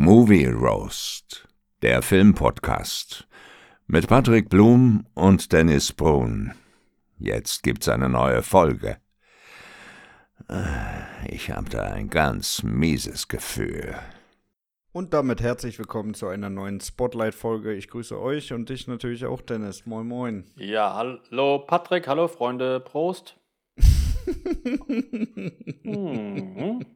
Movie Roast, der Filmpodcast mit Patrick Blum und Dennis Brun. Jetzt gibt's eine neue Folge. Äh, ich habe da ein ganz mieses Gefühl. Und damit herzlich willkommen zu einer neuen Spotlight-Folge. Ich grüße euch und dich natürlich auch, Dennis. Moin, moin. Ja, hallo Patrick, hallo Freunde, Prost. mhm.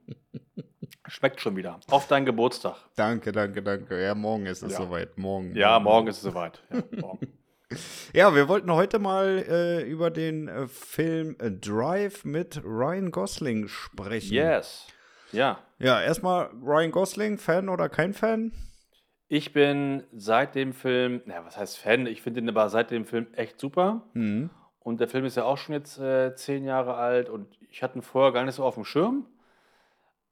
Schmeckt schon wieder. Auf deinen Geburtstag. Danke, danke, danke. Ja, morgen ist es ja. soweit. Morgen. Ja, morgen ist es soweit. Ja, ja wir wollten heute mal äh, über den äh, Film äh, Drive mit Ryan Gosling sprechen. Yes. Ja. Ja, erstmal Ryan Gosling, Fan oder kein Fan? Ich bin seit dem Film, naja, was heißt Fan? Ich finde ihn aber seit dem Film echt super. Mhm. Und der Film ist ja auch schon jetzt äh, zehn Jahre alt und ich hatte ihn vorher gar nicht so auf dem Schirm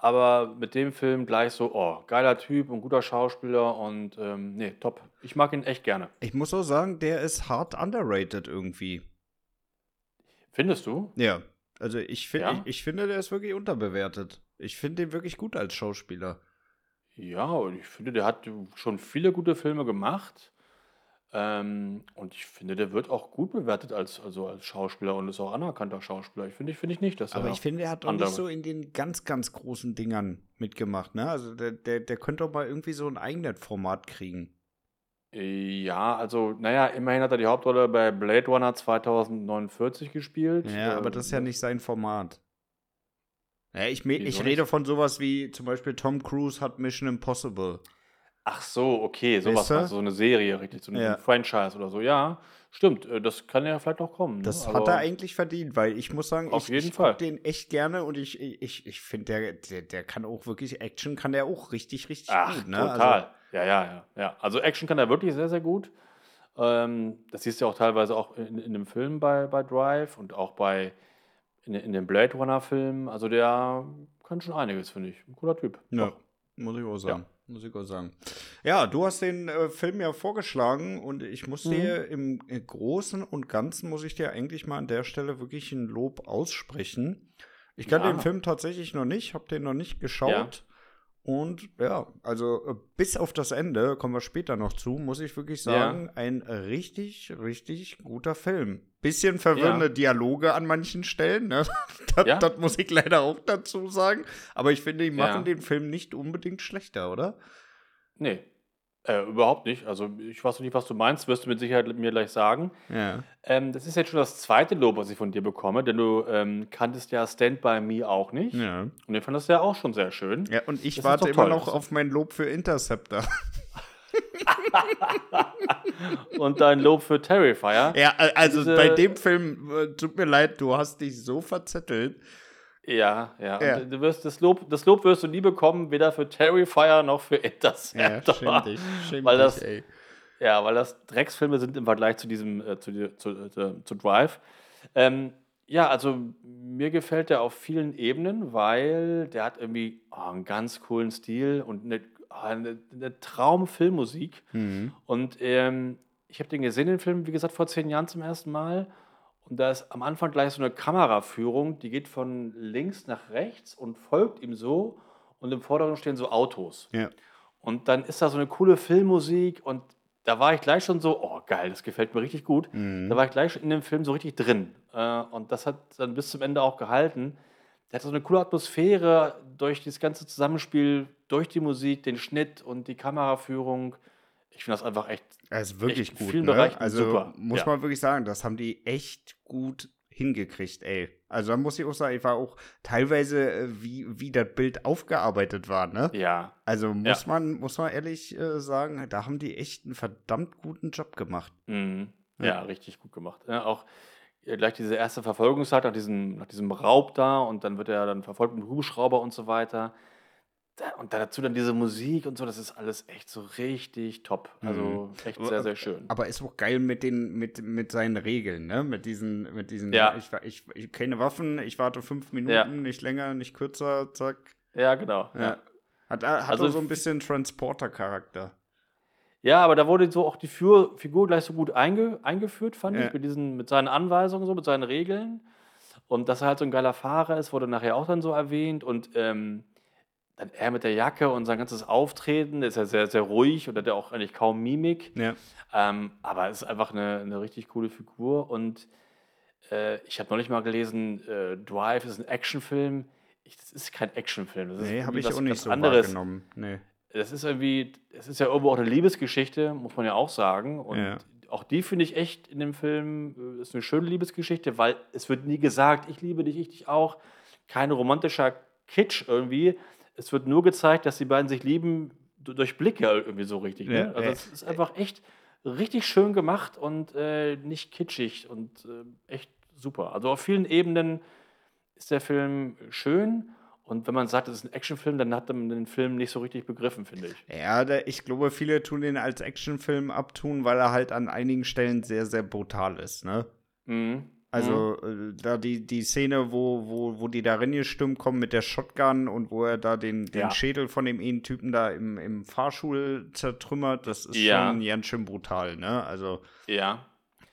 aber mit dem Film gleich so, oh, geiler Typ und guter Schauspieler und ähm, nee, top. Ich mag ihn echt gerne. Ich muss auch sagen, der ist hart underrated irgendwie. Findest du? Ja. Also ich, find, ja? ich, ich finde, der ist wirklich unterbewertet. Ich finde ihn wirklich gut als Schauspieler. Ja, und ich finde, der hat schon viele gute Filme gemacht. Ähm, und ich finde, der wird auch gut bewertet als, also als Schauspieler und ist auch anerkannter Schauspieler. Ich finde, ich finde ich nicht, dass Aber ich finde, er hat doch nicht so in den ganz, ganz großen Dingern mitgemacht, ne? Also der, der, der könnte doch mal irgendwie so ein eigenes Format kriegen. Ja, also, naja, immerhin hat er die Hauptrolle bei Blade Runner 2049 gespielt. Ja, aber das ist ja ähm, nicht sein Format. Ja, ich, ich rede von sowas wie zum Beispiel Tom Cruise hat Mission Impossible. Ach so, okay, sowas, weißt du? so eine Serie, richtig, so eine ja. Franchise oder so. Ja, stimmt, äh, das kann ja vielleicht noch kommen. Ne? Das hat er eigentlich verdient, weil ich muss sagen, auf ich, ich Fall. den echt gerne und ich, ich, ich finde, der, der, der kann auch wirklich, Action kann der auch richtig, richtig Ach, gut. Ne? Total. Also, ja, ja, ja, ja. Also Action kann er wirklich sehr, sehr gut. Ähm, das siehst du ja auch teilweise auch in, in dem Film bei, bei Drive und auch bei in, in den Blade Runner-Filmen. Also der kann schon einiges, finde ich. Ein cooler Typ. Ja, Doch. muss ich auch sagen. Ja muss ich auch sagen. Ja, du hast den äh, Film ja vorgeschlagen und ich muss mhm. dir im äh, Großen und Ganzen, muss ich dir eigentlich mal an der Stelle wirklich ein Lob aussprechen. Ich kann ja. den Film tatsächlich noch nicht, habe den noch nicht geschaut. Ja. Und ja, also äh, bis auf das Ende, kommen wir später noch zu, muss ich wirklich sagen, ja. ein richtig, richtig guter Film. Bisschen verwirrende ja. Dialoge an manchen Stellen, ne? das, ja. das, muss ich leider auch dazu sagen. Aber ich finde, die machen den Film nicht unbedingt schlechter, oder? Nee, äh, überhaupt nicht. Also ich weiß nicht, was du meinst, wirst du mit Sicherheit mir gleich sagen. Ja. Ähm, das ist jetzt schon das zweite Lob, was ich von dir bekomme, denn du ähm, kanntest ja Stand By Me auch nicht. Ja. Und den fandest du ja auch schon sehr schön. Ja, und ich das warte immer noch auf mein Lob für Interceptor. und dein Lob für Terrifier. Ja, also Diese, bei dem Film, äh, tut mir leid, du hast dich so verzettelt. Ja, ja. ja. du wirst das Lob, das Lob wirst du nie bekommen, weder für Terrifier noch für Interceptor. Ja, schäm dich, schäm weil das, dich, ey. Ja, weil das Drecksfilme sind im Vergleich zu diesem, äh, zu, zu, zu, zu, Drive. Ähm, ja, also mir gefällt der auf vielen Ebenen, weil der hat irgendwie oh, einen ganz coolen Stil und eine, oh, eine, eine Traumfilmmusik. Mhm. Und ähm, ich habe den gesehen, den Film, wie gesagt, vor zehn Jahren zum ersten Mal. Und da ist am Anfang gleich so eine Kameraführung, die geht von links nach rechts und folgt ihm so. Und im Vordergrund stehen so Autos. Ja. Und dann ist da so eine coole Filmmusik und da war ich gleich schon so, oh geil, das gefällt mir richtig gut. Mhm. Da war ich gleich schon in dem Film so richtig drin. Äh, und das hat dann bis zum Ende auch gehalten. Der hat so eine coole Atmosphäre durch das ganze Zusammenspiel, durch die Musik, den Schnitt und die Kameraführung. Ich finde das einfach echt. Also wirklich gut. Ne? Also super. muss ja. man wirklich sagen, das haben die echt gut hingekriegt, ey. Also da muss ich auch sagen, ich war auch teilweise, äh, wie, wie das Bild aufgearbeitet war, ne? Ja. Also muss ja. man, muss man ehrlich äh, sagen, da haben die echt einen verdammt guten Job gemacht. Mhm. Ja, ja, richtig gut gemacht. Ja, auch gleich diese erste Verfolgungszeit nach diesem, nach diesem Raub da und dann wird er dann verfolgt mit Hubschrauber und so weiter und dazu dann diese Musik und so, das ist alles echt so richtig top. Also mhm. echt sehr, sehr schön. Aber ist auch geil mit den, mit, mit seinen Regeln, ne? Mit diesen, mit diesen, ja. ich, ich, ich keine Waffen, ich warte fünf Minuten, ja. nicht länger, nicht kürzer, zack. Ja, genau. Ja. Hat, hat also, so ein bisschen Transporter-Charakter. Ja, aber da wurde so auch die Figur, Figur gleich so gut einge, eingeführt, fand ich, mit, diesen, mit seinen Anweisungen, so, mit seinen Regeln. Und dass er halt so ein geiler Fahrer ist, wurde nachher auch dann so erwähnt. Und ähm, dann er mit der Jacke und sein ganzes Auftreten, ist ja sehr, sehr ruhig und hat ja auch eigentlich kaum Mimik. Ja. Ähm, aber es ist einfach eine, eine richtig coole Figur und äh, ich habe neulich mal gelesen, äh, Drive ist ein Actionfilm. Ich, das ist kein Actionfilm. Das nee, habe ich auch nicht so anderes. wahrgenommen. Nee. Das ist irgendwie, es ist ja irgendwo auch eine Liebesgeschichte, muss man ja auch sagen. Und ja. auch die finde ich echt in dem Film, äh, ist eine schöne Liebesgeschichte, weil es wird nie gesagt, ich liebe dich, ich dich auch. Kein romantischer Kitsch irgendwie, es wird nur gezeigt, dass die beiden sich lieben durch Blicke irgendwie so richtig. Ne? Ja, also es ist einfach echt richtig schön gemacht und äh, nicht kitschig und äh, echt super. Also auf vielen Ebenen ist der Film schön. Und wenn man sagt, es ist ein Actionfilm, dann hat man den Film nicht so richtig begriffen, finde ich. Ja, ich glaube, viele tun ihn als Actionfilm abtun, weil er halt an einigen Stellen sehr, sehr brutal ist, ne? Mhm. Also mhm. äh, da die, die Szene, wo, wo, wo die da reingestürmt kommen mit der Shotgun und wo er da den, den ja. Schädel von dem einen Typen da im, im Fahrstuhl zertrümmert, das ist ja. schon ganz schön brutal, ne? Also. Ja.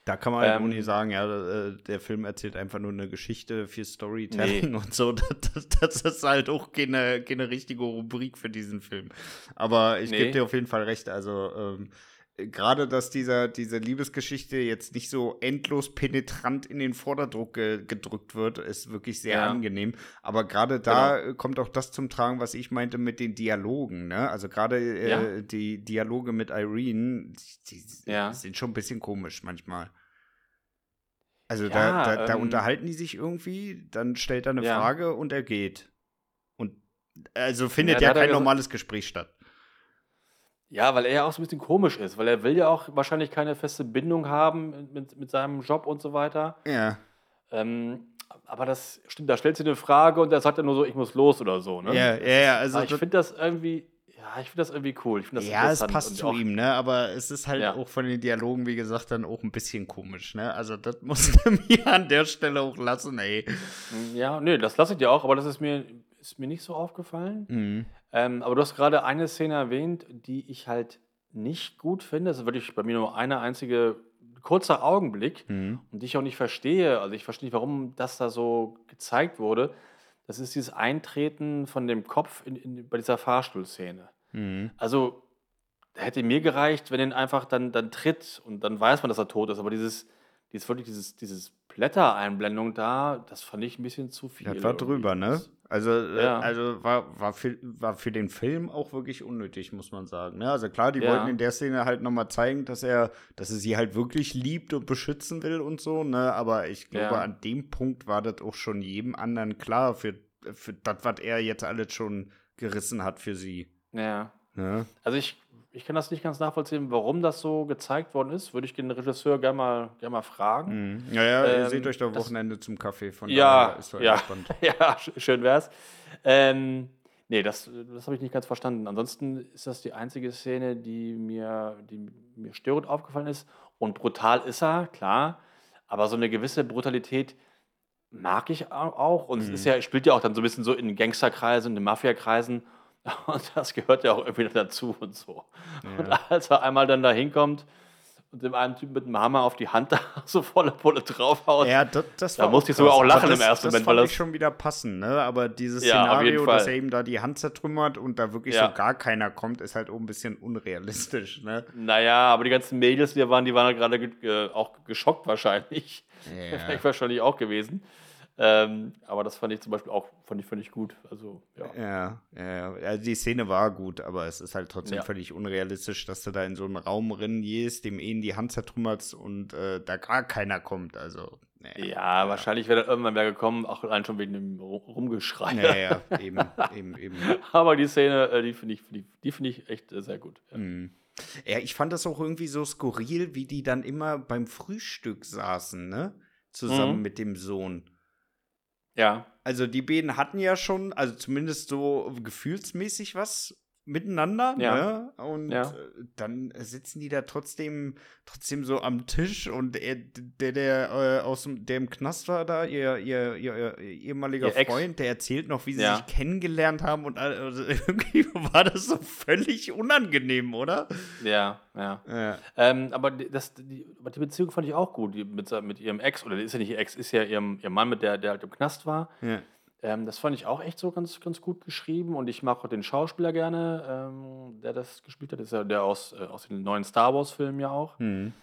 Da kann man halt ähm, nicht sagen, ja, äh, der Film erzählt einfach nur eine Geschichte für Storytelling nee. und so. Das, das, ist halt auch keine, keine richtige Rubrik für diesen Film. Aber ich nee. gebe dir auf jeden Fall recht. Also, ähm, gerade, dass dieser, diese Liebesgeschichte jetzt nicht so endlos penetrant in den Vorderdruck ge gedrückt wird, ist wirklich sehr ja. angenehm. Aber gerade da genau. kommt auch das zum Tragen, was ich meinte mit den Dialogen. Ne? Also gerade äh, ja. die Dialoge mit Irene, die, die ja. sind schon ein bisschen komisch manchmal. Also da, da, da ähm, unterhalten die sich irgendwie, dann stellt er eine Frage und er geht. Und also findet ja, kein normales Gespräch statt. Ja, weil er ja auch so ein bisschen komisch ist, weil er will ja auch wahrscheinlich keine feste Bindung haben mit, mit seinem Job und so weiter. Ja. Ähm, aber das stimmt, da stellt sie eine Frage und er sagt dann nur so, ich muss los oder so, ne? Ja, ja, ja. Also aber ich finde das irgendwie, ja, ich finde das irgendwie cool. Ich das ja, es passt zu ihm, ne? Aber es ist halt ja. auch von den Dialogen, wie gesagt, dann auch ein bisschen komisch, ne? Also das muss er mir an der Stelle auch lassen, ey. Ja, nee, das lasse ich dir auch, aber das ist mir, ist mir nicht so aufgefallen. Mhm. Ähm, aber du hast gerade eine Szene erwähnt, die ich halt nicht gut finde. Das ist wirklich bei mir nur eine einzige kurzer Augenblick mhm. und die ich auch nicht verstehe. Also ich verstehe nicht, warum das da so gezeigt wurde. Das ist dieses Eintreten von dem Kopf in, in, bei dieser Fahrstuhlszene. Mhm. Also hätte mir gereicht, wenn er einfach dann, dann tritt und dann weiß man, dass er tot ist. Aber dieses, dieses wirklich dieses, dieses Blättereinblendung da, das fand ich ein bisschen zu viel. Das war drüber, ne? Also, äh, ja. also war, war, für, war für den Film auch wirklich unnötig, muss man sagen. Ne? Also klar, die ja. wollten in der Szene halt nochmal zeigen, dass er, dass er sie halt wirklich liebt und beschützen will und so, ne? Aber ich glaube, ja. an dem Punkt war das auch schon jedem anderen klar, für, für das, was er jetzt alles schon gerissen hat für sie. Ja. ja. Also ich ich kann das nicht ganz nachvollziehen, warum das so gezeigt worden ist. Würde ich den Regisseur gerne mal, gern mal fragen. Mhm. Ja, ja, ähm, ihr seht euch da Wochenende das, zum Kaffee von ja, ist ja, spannend. ja, schön wär's. Ähm, nee, das, das habe ich nicht ganz verstanden. Ansonsten ist das die einzige Szene, die mir, die mir störend aufgefallen ist. Und brutal ist er, klar. Aber so eine gewisse Brutalität mag ich auch. Und mhm. es ist ja, spielt ja auch dann so ein bisschen so in Gangsterkreisen, in Mafiakreisen. Und das gehört ja auch irgendwie dazu und so. Ja. Und als er einmal dann da hinkommt und dem einen Typ mit dem Hammer auf die Hand da so volle Pulle draufhaut, ja, das, das da musste ich sogar auch lachen das, im ersten das Moment. Das fand ich schon wieder passen, ne? Aber dieses ja, Szenario, dass er eben da die Hand zertrümmert und da wirklich ja. so gar keiner kommt, ist halt auch ein bisschen unrealistisch, ne? Naja, aber die ganzen Mädels, die da waren, die waren halt gerade ge auch geschockt wahrscheinlich. Ja. Vielleicht wahrscheinlich auch gewesen. Ähm, aber das fand ich zum Beispiel auch fand ich, fand ich gut. Also, ja. Ja, ja, also die Szene war gut, aber es ist halt trotzdem ja. völlig unrealistisch, dass du da in so einen Raum rennen gehst, dem eh in die Hand zertrümmerst und äh, da gar keiner kommt. Also, ja, ja, wahrscheinlich wäre da irgendwann mehr gekommen, auch allein schon wegen dem Rumgeschrei. Ja, ja, eben, eben, eben. Aber die Szene, äh, die finde ich, die, die finde ich echt äh, sehr gut. Ja. Mhm. Ja, ich fand das auch irgendwie so skurril, wie die dann immer beim Frühstück saßen, ne? Zusammen mhm. mit dem Sohn. Ja. Also die beiden hatten ja schon, also zumindest so gefühlsmäßig was miteinander. Ja. Ne? Und ja. Äh, dann sitzen die da trotzdem, trotzdem so am Tisch und er, der, der äh, aus dem, der im Knast war da, ihr, ihr, ihr, ihr ehemaliger Freund, der erzählt noch, wie sie ja. sich kennengelernt haben und also irgendwie war das so völlig unangenehm, oder? Ja, ja. Ähm, aber, das, die, aber die Beziehung fand ich auch gut mit, mit ihrem Ex, oder ist ja nicht ihr Ex, ist ja ihrem, ihr Mann, mit der, der halt im Knast war. Ja Ähm, das fand ich auch echt so ganz, ganz gut geschrieben und ich mag auch den Schauspieler gerne, ähm, der das gespielt hat. Das ist ja der aus, äh, aus den neuen Star Wars-Filmen ja auch. Mhm.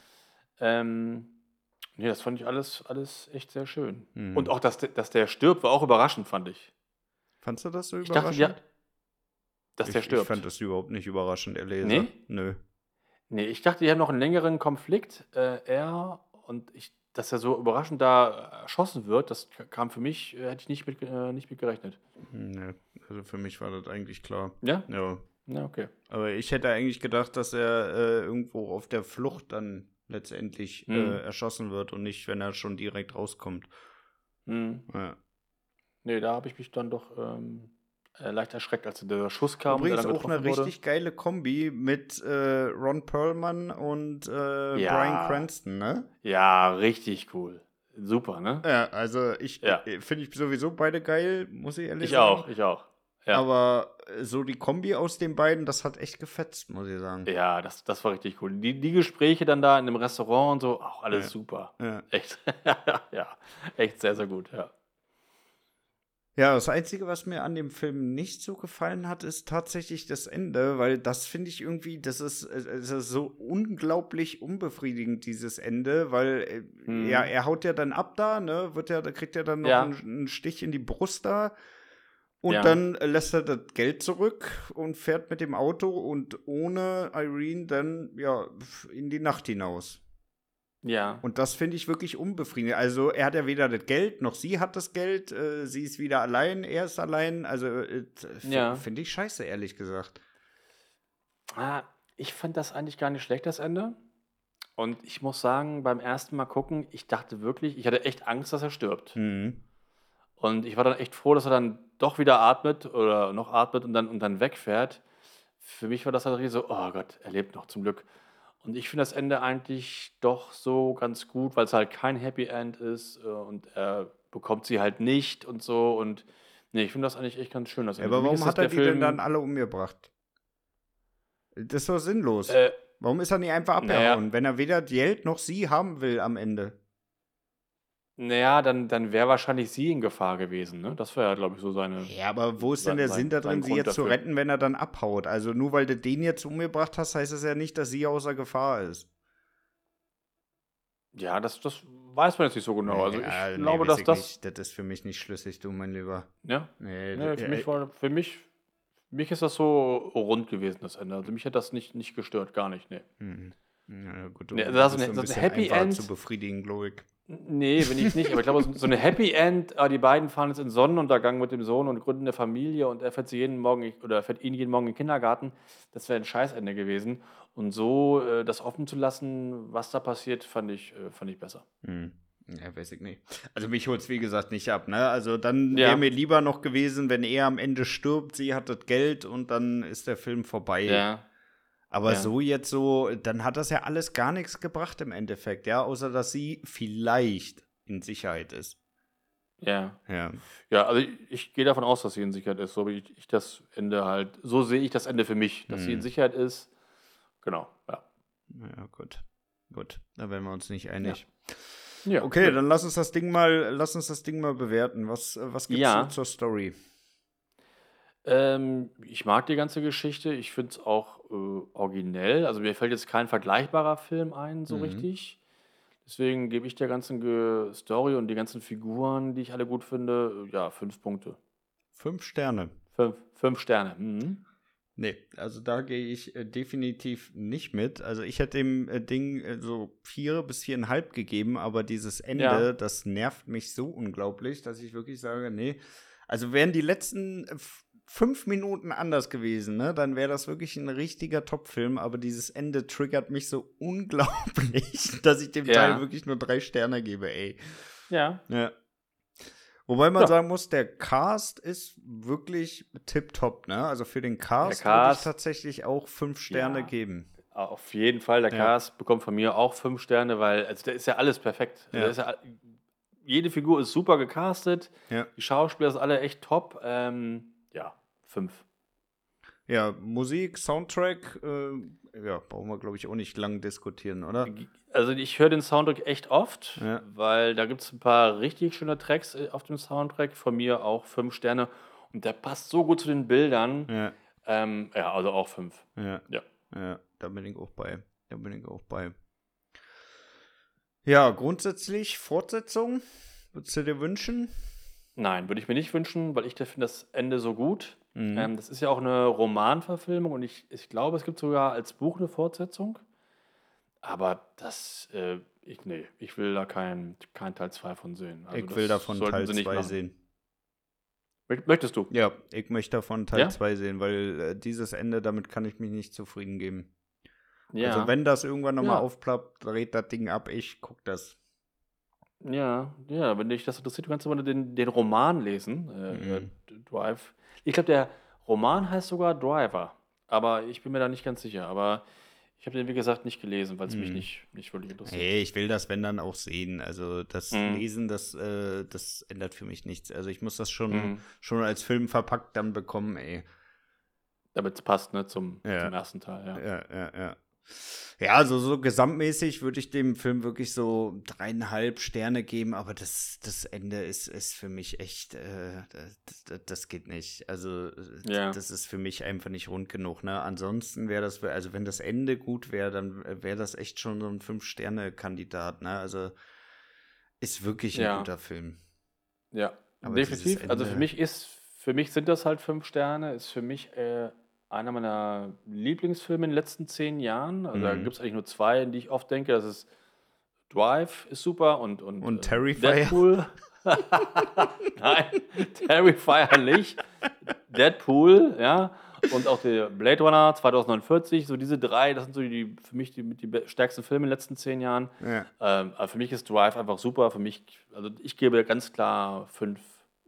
Ähm, nee, das fand ich alles, alles echt sehr schön. Mhm. Und auch, dass, dass der stirbt, war auch überraschend, fand ich. Fandst du das so überraschend? Ich dachte, ja, dass der stirbt. Ich fand das überhaupt nicht überraschend, er lese. Nee? Nö. Nee, ich dachte, die haben noch einen längeren Konflikt, äh, er und ich dass er so überraschend da erschossen wird, das kam für mich, äh, hätte ich nicht mit, äh, nicht mit gerechnet. Nee, also für mich war das eigentlich klar. Ja? Ja. Ja, okay. Aber ich hätte eigentlich gedacht, dass er äh, irgendwo auf der Flucht dann letztendlich mhm. äh, erschossen wird und nicht, wenn er schon direkt rauskommt. Mhm. Ja. Nee, da habe ich mich dann doch ähm, äh, leicht erschreckt, als der Schuss kam. Übrigens auch eine wurde. richtig geile Kombi mit äh, Ron Perlman und äh, ja. Brian Cranston, ne? Ja, richtig cool. Super, ne? Ja, also ich ja. Äh, finde ich sowieso beide geil, muss ich ehrlich ich sagen. Ich auch, ich auch. Ja. Aber äh, so die Kombi aus den beiden, das hat echt gefetzt, muss ich sagen. Ja, das, das war richtig cool. Die, die Gespräche dann da in dem Restaurant und so, auch alles ja. super. Ja. Echt, ja, echt sehr, sehr gut, ja. Ja, das Einzige, was mir an dem Film nicht so gefallen hat, ist tatsächlich das Ende, weil das finde ich irgendwie, das ist, das ist, so unglaublich unbefriedigend, dieses Ende, weil mhm. ja, er haut ja dann ab da, ne, wird ja, da kriegt er dann noch ja. einen, einen, Stich in die Brust da und ja. dann lässt er das Geld zurück und fährt mit dem Auto und ohne Irene dann, ja, in die Nacht hinaus. Ja. Und das finde ich wirklich unbefriedigend. Also er hat ja weder das Geld, noch sie hat das Geld. Äh, sie ist wieder allein, er ist allein. Also äh, ja. finde ich scheiße, ehrlich gesagt. Ah, ich fand das eigentlich gar nicht schlecht, das Ende. Und ich muss sagen, beim ersten Mal gucken, ich dachte wirklich, ich hatte echt Angst, dass er stirbt. Mhm. Und ich war dann echt froh, dass er dann doch wieder atmet oder noch atmet und dann, und dann wegfährt. Für mich war das halt so, oh Gott, er lebt noch zum Glück. Und ich finde das Ende eigentlich doch so ganz gut, weil es halt kein Happy End ist äh, und er bekommt sie halt nicht und so. Und nee, ich finde das eigentlich echt ganz schön. Das ja, aber warum hat er die Film, denn dann alle umgebracht? Das ist doch sinnlos. Äh, warum ist er nicht einfach abgehauen, naja, wenn er weder Geld noch sie haben will am Ende? Naja, dann, dann wäre wahrscheinlich sie in Gefahr gewesen, ne? Das wäre ja, glaube ich, so seine. Ja, aber wo ist denn der sein, Sinn da drin, sie jetzt dafür. zu retten, wenn er dann abhaut? Also nur weil du den jetzt umgebracht hast, heißt das ja nicht, dass sie außer Gefahr ist. Ja, das, das weiß man jetzt nicht so genau. Also ja, ich nee, glaube, dass das. Nicht. Das ist für mich nicht schlüssig, du mein Lieber. Ja? Nee, nee für, mich war, für mich mich ist das so rund gewesen, das Ende. Also mich hat das nicht, nicht gestört, gar nicht, nee. Mhm. Ja, gut, du nee, das ist ein, so ein Happy End zu befriedigen, Logik. Nee, bin ich nicht. Aber ich glaube, so eine Happy End, ah, die beiden fahren jetzt in Sonnenuntergang mit dem Sohn und gründen eine Familie und er fährt sie jeden Morgen oder fährt ihn jeden Morgen in den Kindergarten. Das wäre ein Scheißende gewesen. Und so äh, das offen zu lassen, was da passiert, fand ich, äh, fand ich besser. Hm. Ja, weiß ich nicht. Also mich holt es wie gesagt nicht ab, ne? Also dann wäre ja. mir lieber noch gewesen, wenn er am Ende stirbt, sie hat das Geld und dann ist der Film vorbei. Ja. Aber ja. so jetzt so, dann hat das ja alles gar nichts gebracht im Endeffekt, ja, außer dass sie vielleicht in Sicherheit ist. Ja. Ja, ja also ich, ich gehe davon aus, dass sie in Sicherheit ist, so wie ich, ich das Ende halt, so sehe ich das Ende für mich, dass hm. sie in mhm. Sicherheit ist. Genau, ja. Ja, gut. Gut, da werden wir uns nicht einig. Ja. ja okay, gut. dann lass uns das Ding mal, lass uns das Ding mal bewerten. Was, was gibt's ja. zur Story? Ähm, ich mag die ganze Geschichte. Ich finde es auch äh, originell. Also mir fällt jetzt kein vergleichbarer Film ein, so Mhm. richtig. Deswegen gebe ich der ganzen Ge Story und die ganzen Figuren, die ich alle gut finde, ja, fünf Punkte. Fünf Sterne. Fünf, fünf Sterne. Mhm. Nee, also da gehe ich äh, definitiv nicht mit. Also ich hätte dem äh, Ding äh, so vier bis viereinhalb gegeben, aber dieses Ende, Ja. das nervt mich so unglaublich, dass ich wirklich sage, nee. Also wären die letzten äh, fünf Minuten anders gewesen, ne, dann wäre das wirklich ein richtiger Top-Film. Aber dieses Ende triggert mich so unglaublich, dass ich dem ja. Teil wirklich nur drei Sterne gebe, ey. Ja. Ja. Wobei man ja. sagen muss, der Cast ist wirklich tipptopp, ne? Also für den Cast, Cast würde ich tatsächlich auch fünf Sterne ja. geben. Auf jeden Fall, der Cast bekommt von mir auch fünf Sterne, weil also da ist ja alles perfekt. Ja. jede Figur ist super gecastet. Die Schauspieler sind alle echt top. Ähm, ja, fünf. Ja, Musik, Soundtrack, äh, ja, brauchen wir, glaube ich, auch nicht lang diskutieren, oder? Also ich höre den Soundtrack echt oft, ja. weil da gibt es ein paar richtig schöne Tracks äh, auf dem Soundtrack, von mir auch fünf Sterne. Und der passt so gut zu den Bildern. Ja, ähm, ja also auch fünf. Ja. ja. Ja, da bin ich auch bei. Da bin ich auch bei. Ja, grundsätzlich Fortsetzung, würdest du dir wünschen? Nein, würde ich mir nicht wünschen, weil ich finde das Ende so gut. Mhm. Ähm, das ist ja auch eine Romanverfilmung und ich, ich glaube, es gibt sogar als Buch eine Fortsetzung. Aber das, äh, ich, nee, ich will da kein, kein Teil 2 von sehen. Also ich will davon Teil 2 sehen. Möchtest du? Ja, ich möchte davon Teil 2 ja? sehen, weil äh, dieses Ende, damit kann ich mich nicht zufrieden geben. Ja. Also wenn das irgendwann nochmal ja. aufplappt, dreht das Ding ab, ich guck das. Ja, ja, wenn dich das interessiert, du kannst mal den, den Roman lesen. Äh, mhm. Drive. Ich glaube, der Roman heißt sogar Driver. Aber ich bin mir da nicht ganz sicher. Aber ich habe den, wie gesagt, nicht gelesen, weil es mhm. mich nicht, nicht wirklich interessiert. Hey, ich will das, wenn dann auch sehen. Also das mhm. Lesen, das, äh, das ändert für mich nichts. Also ich muss das schon, mhm. schon als Film verpackt dann bekommen, ey. Damit es passt, ne, zum, ja. zum ersten Teil, ja. Ja, ja, ja. Ja, also so gesamtmäßig würde ich dem Film wirklich so dreieinhalb Sterne geben, aber das, das Ende ist, ist für mich echt, äh, das, das, geht nicht. Also ja. das ist für mich einfach nicht rund genug. Ne? Ansonsten wäre das, also wenn das Ende gut wäre, dann wäre das echt schon so ein Fünf-Sterne-Kandidat. Ne? Also ist wirklich ein ja. guter Film. Ja, aber definitiv. Also für mich ist, für mich sind das halt fünf Sterne, ist für mich äh, einer meiner Lieblingsfilme in den letzten zehn Jahren. Also mhm. Da gibt es eigentlich nur zwei, an die ich oft denke. Das ist Drive ist super und, und, und Terrifier. Deadpool. Nein, Terrifier nicht. Deadpool, ja. Und auch der Blade Runner 2049, so diese drei, das sind so die für mich die, die stärksten Filme in den letzten zehn Jahren. Ja. Ähm, für mich ist Drive einfach super. Für mich, also ich gebe ganz klar fünf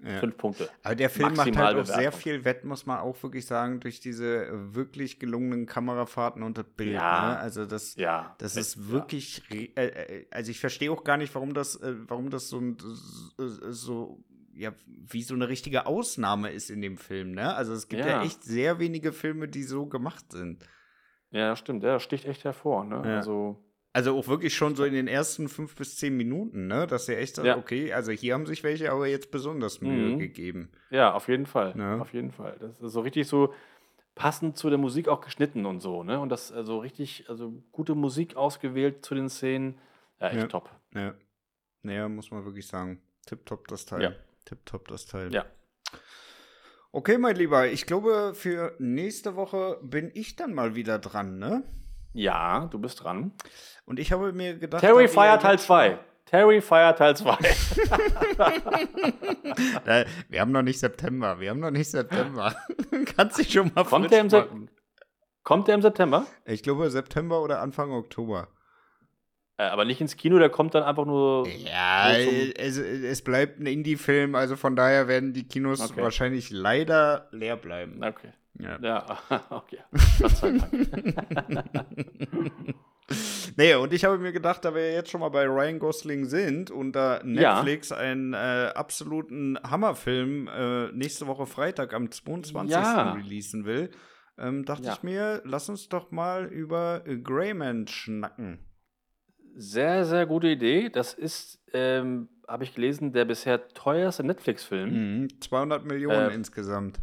ja. Fünf Punkte. Aber der Film macht halt auch sehr viel Wett, muss man auch wirklich sagen, durch diese wirklich gelungenen Kamerafahrten und das Bild. Ja. Ne? Also das, ja. das ist wirklich, ja. Äh, äh, also ich verstehe auch gar nicht, warum das, äh, warum das so, so ja, wie so eine richtige Ausnahme ist in dem Film. Ne? Also es gibt ja. ja echt sehr wenige Filme, die so gemacht sind. Ja, stimmt. Der sticht echt hervor. Ne? Also also auch wirklich schon so in den ersten fünf bis zehn Minuten, ne? Dass er echt sagt, ja. okay, also hier haben sich welche aber jetzt besonders Mühe mhm. gegeben. Ja, auf jeden Fall. Ne? Auf jeden Fall. Das ist so richtig so passend zu der Musik auch geschnitten und so, ne? Und das also richtig, also gute Musik ausgewählt zu den Szenen. Ja, echt ja. top. Ja. Naja, muss man wirklich sagen. Tipptopp das Teil. Ja. Tipptopp das Teil. Ja. Okay, mein Lieber, ich glaube, für nächste Woche bin ich dann mal wieder dran, ne? Ja, du bist dran. Und ich habe mir gedacht. Terry Fire Teil 2. Terry Fire Teil 2. wir haben noch nicht September. Wir haben noch nicht September. Kannst dich schon mal kommt der, im kommt der im September? Ich glaube September oder Anfang Oktober. Äh, aber nicht ins Kino, der kommt dann einfach nur. Ja, es, es, bleibt ein Indie-Film, also von daher werden die Kinos okay. wahrscheinlich leider leer bleiben. Okay. Ja, ja okay. Gott sei Dank. nee, und ich habe mir gedacht, da wir jetzt schon mal bei Ryan Gosling sind und da Netflix ja. einen äh, absoluten Hammerfilm äh, nächste Woche Freitag am 22. Ja. releasen will, ähm, dachte ja. ich mir, lass uns doch mal über Greyman schnacken. Sehr, sehr gute Idee. Das ist, ähm, habe ich gelesen, der bisher teuerste Netflix-Film. Mhm, 200 Millionen äh, insgesamt.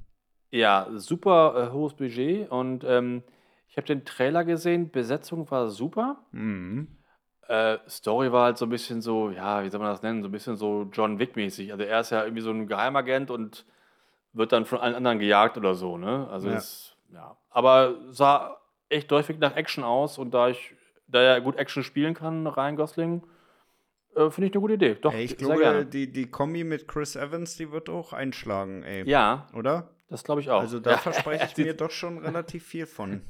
Ja, super äh, hohes Budget und ähm, ich habe den Trailer gesehen, Besetzung war super. Mhm. Äh, Story war halt so ein bisschen so, ja, wie soll man das nennen, so ein bisschen so John Wick-mäßig. Also er ist ja irgendwie so ein Geheimagent und wird dann von allen anderen gejagt oder so, ne? Also ja. Ist, ja. Aber sah echt häufig nach Action aus und da ich, da er gut Action spielen kann, Ryan Gosling, äh, finde ich eine gute Idee. Doch, ey, ich glaube, die, die Kombi mit Chris Evans, die wird auch einschlagen, ey. Ja. Oder? Das glaube ich auch. Also da ja. verspreche ich mir doch schon relativ viel von.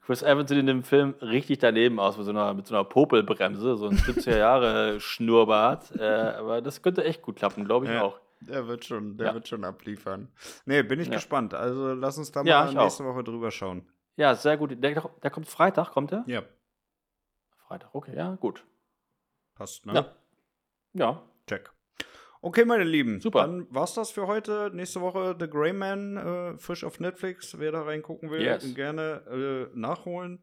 Chris Evans sieht in dem Film richtig daneben aus, mit so einer, mit so einer Popelbremse, so ein 70er Jahre Schnurrbart. Äh, aber das könnte echt gut klappen, glaube ich ja, auch. Der wird schon, der ja. wird schon abliefern. Nee, bin ich gespannt. Also lass uns da mal nächste auch. Woche drüber schauen. Ja, sehr gut. Der, der kommt Freitag, kommt er? Ja. Freitag, okay, ja, gut. Passt, ne? Ja. Ja. Check. Okay, meine Lieben. Super. Dann war's das für heute. Nächste Woche The Grey Man, äh, frisch auf Netflix. Wer da reingucken will, yes. gerne äh, nachholen.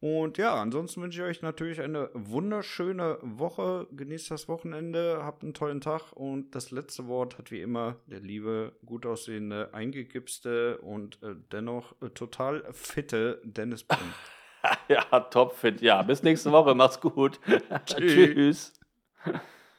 Und ja, ansonsten wünsche ich euch natürlich eine wunderschöne Woche. Genießt das Wochenende, habt einen tollen Tag und das letzte Wort hat wie immer der liebe, gut aussehende, eingegipste und äh, dennoch äh, total fitte Dennis Brunn. ja, topfit. Ja, bis nächste Woche. Macht's gut. Tschüss.